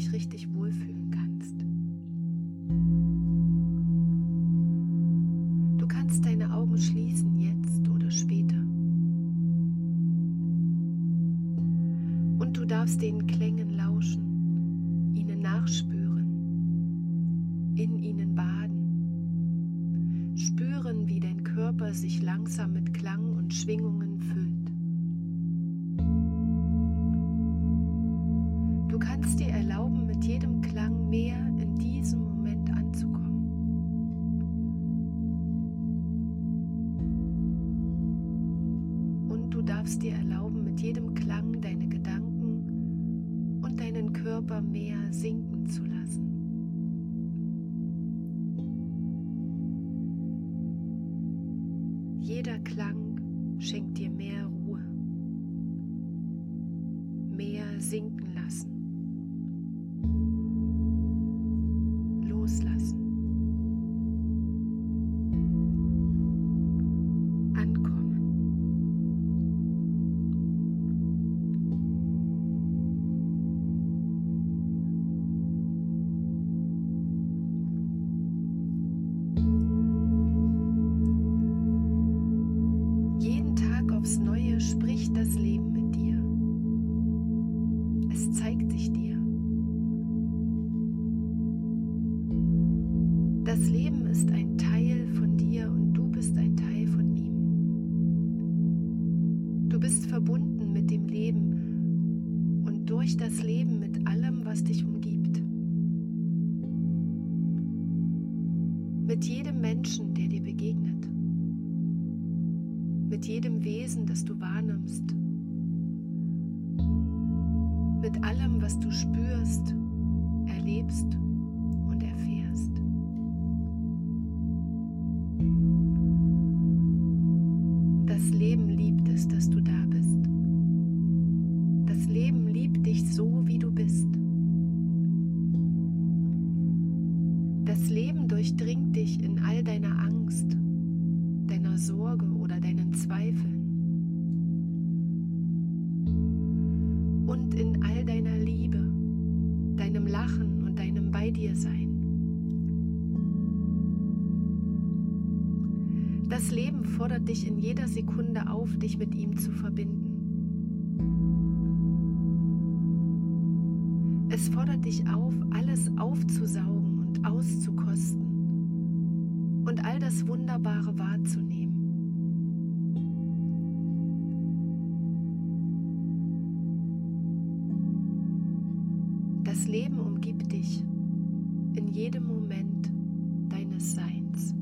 dich richtig wohlfühlen kannst. Du kannst deine Augen schließen jetzt oder später. Und du darfst den Klängen lauschen, ihnen nachspüren, in ihnen baden, spüren, wie dein Körper sich langsam mit Klang und Schwingungen füllt. Du kannst dir mit jedem Klang mehr in diesem Moment anzukommen. Und du darfst dir erlauben, mit jedem Klang deine Gedanken und deinen Körper mehr sinken zu lassen. Jeder Klang schenkt dir mehr Ruhe, mehr sinken lassen, Mit jedem Menschen, der dir begegnet. Mit jedem Wesen, das du wahrnimmst, mit allem, was du spürst, erlebst Das Leben durchdringt dich in all deiner Angst, deiner Sorge oder deinen Zweifeln. Und in all deiner Liebe, deinem Lachen und deinem Bei dir sein. Das Leben fordert dich in jeder Sekunde auf, dich mit ihm zu verbinden. Es fordert dich auf, alles aufzusaugen und auszukosten und all das Wunderbare wahrzunehmen. Das Leben umgibt dich in jedem Moment deines Seins.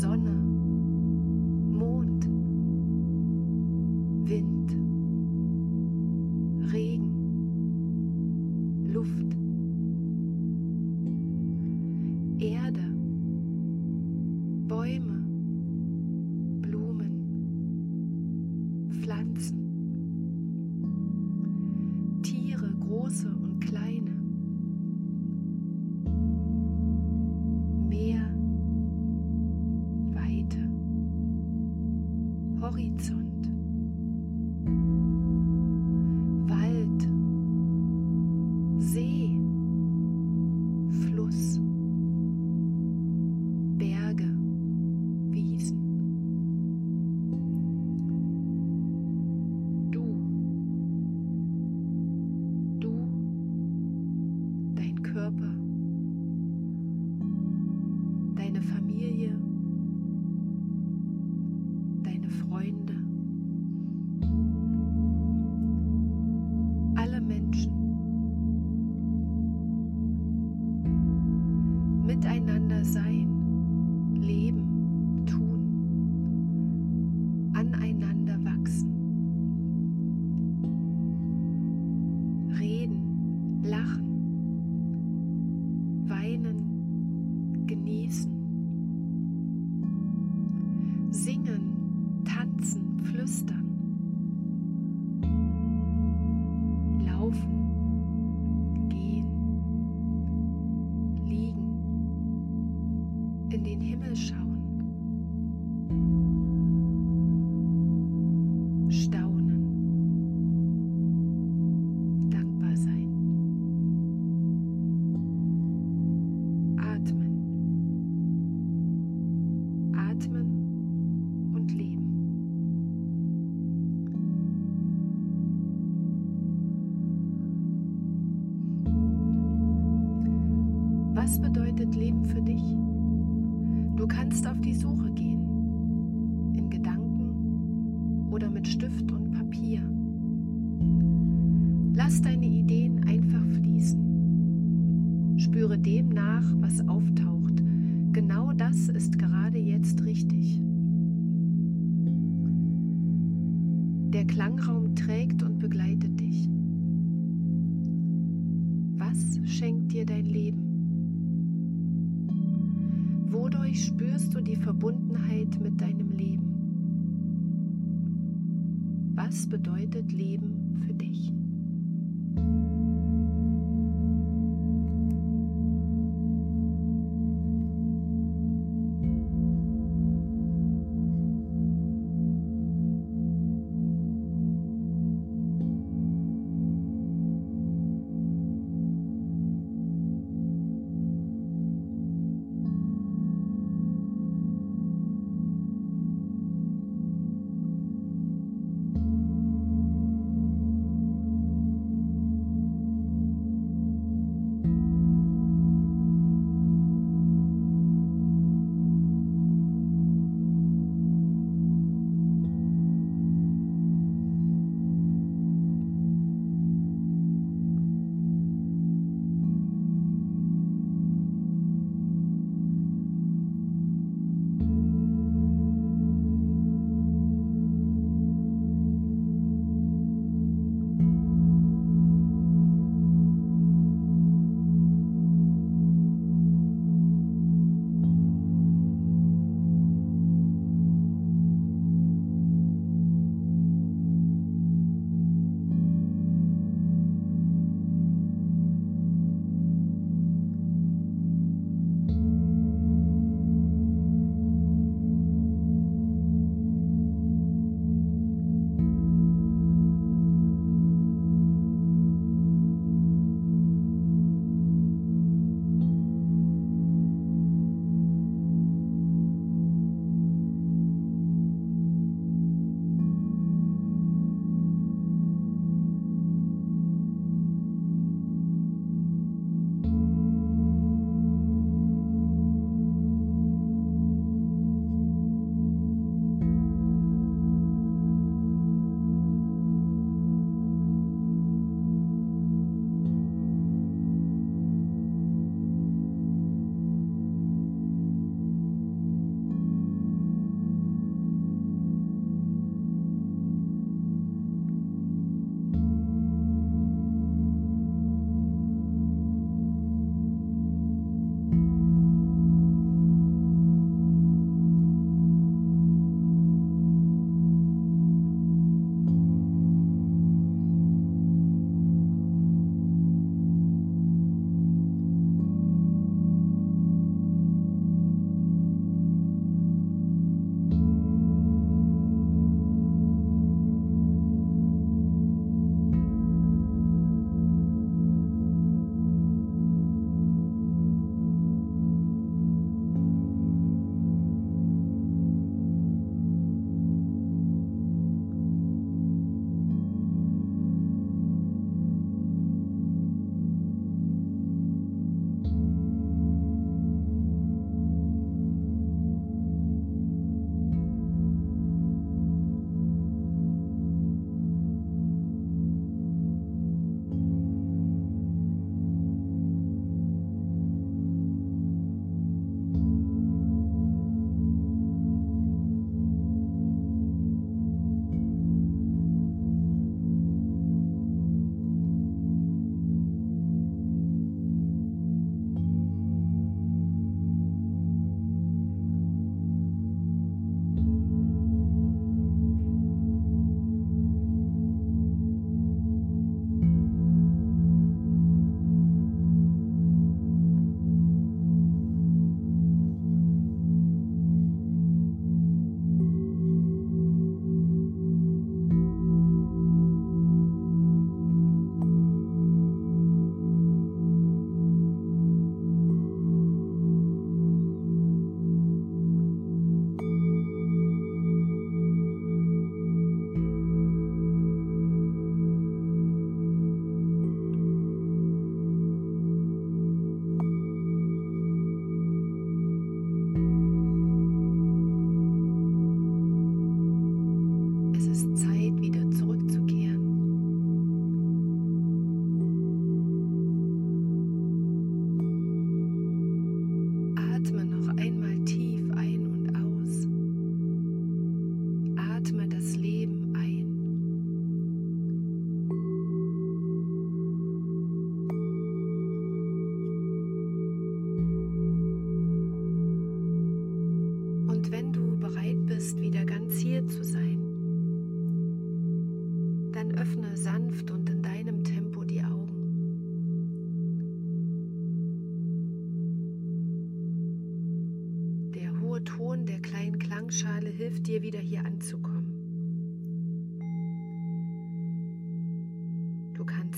Sonne, kannst auf die Suche gehen, in Gedanken oder mit Stift und Papier. Lass deine Ideen einfach fließen. Spüre dem nach, was auftaucht. Genau das ist gerade jetzt richtig. Der Klangraum trägt und begleitet dich. Was schenkt dir dein Leben? Wodurch spürst du die Verbundenheit mit deinem Leben? Was bedeutet Leben für dich?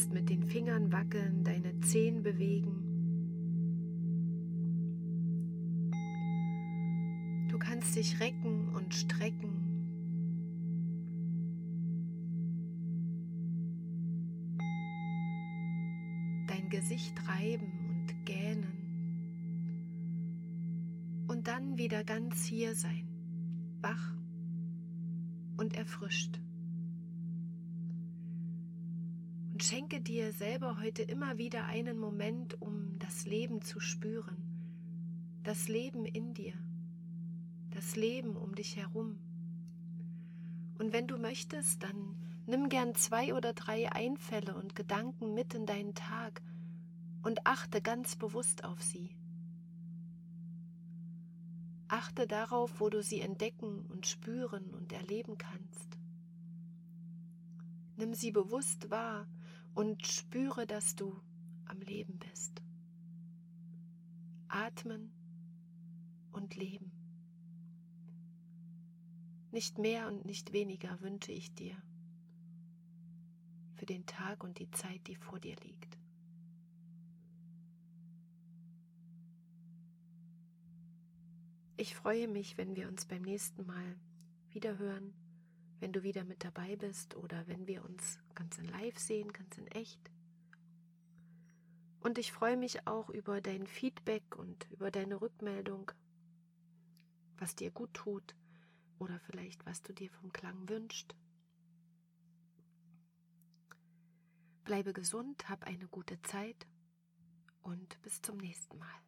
Kannst mit den Fingern wackeln, deine Zehen bewegen. Du kannst dich recken und strecken. Dein Gesicht reiben und gähnen. Und dann wieder ganz hier sein, wach und erfrischt. Schenke dir selber heute immer wieder einen Moment, um das Leben zu spüren. Das Leben in dir. Das Leben um dich herum. Und wenn du möchtest, dann nimm gern zwei oder drei Einfälle und Gedanken mit in deinen Tag und achte ganz bewusst auf sie. Achte darauf, wo du sie entdecken und spüren und erleben kannst. Nimm sie bewusst wahr und spüre, dass du am Leben bist. Atmen und leben. Nicht mehr und nicht weniger wünsche ich dir für den Tag und die Zeit, die vor dir liegt. Ich freue mich, wenn wir uns beim nächsten Mal wiederhören wenn du wieder mit dabei bist oder wenn wir uns ganz in Live sehen, ganz in echt. Und ich freue mich auch über dein Feedback und über deine Rückmeldung, was dir gut tut oder vielleicht was du dir vom Klang wünschst. Bleibe gesund, hab eine gute Zeit und bis zum nächsten Mal.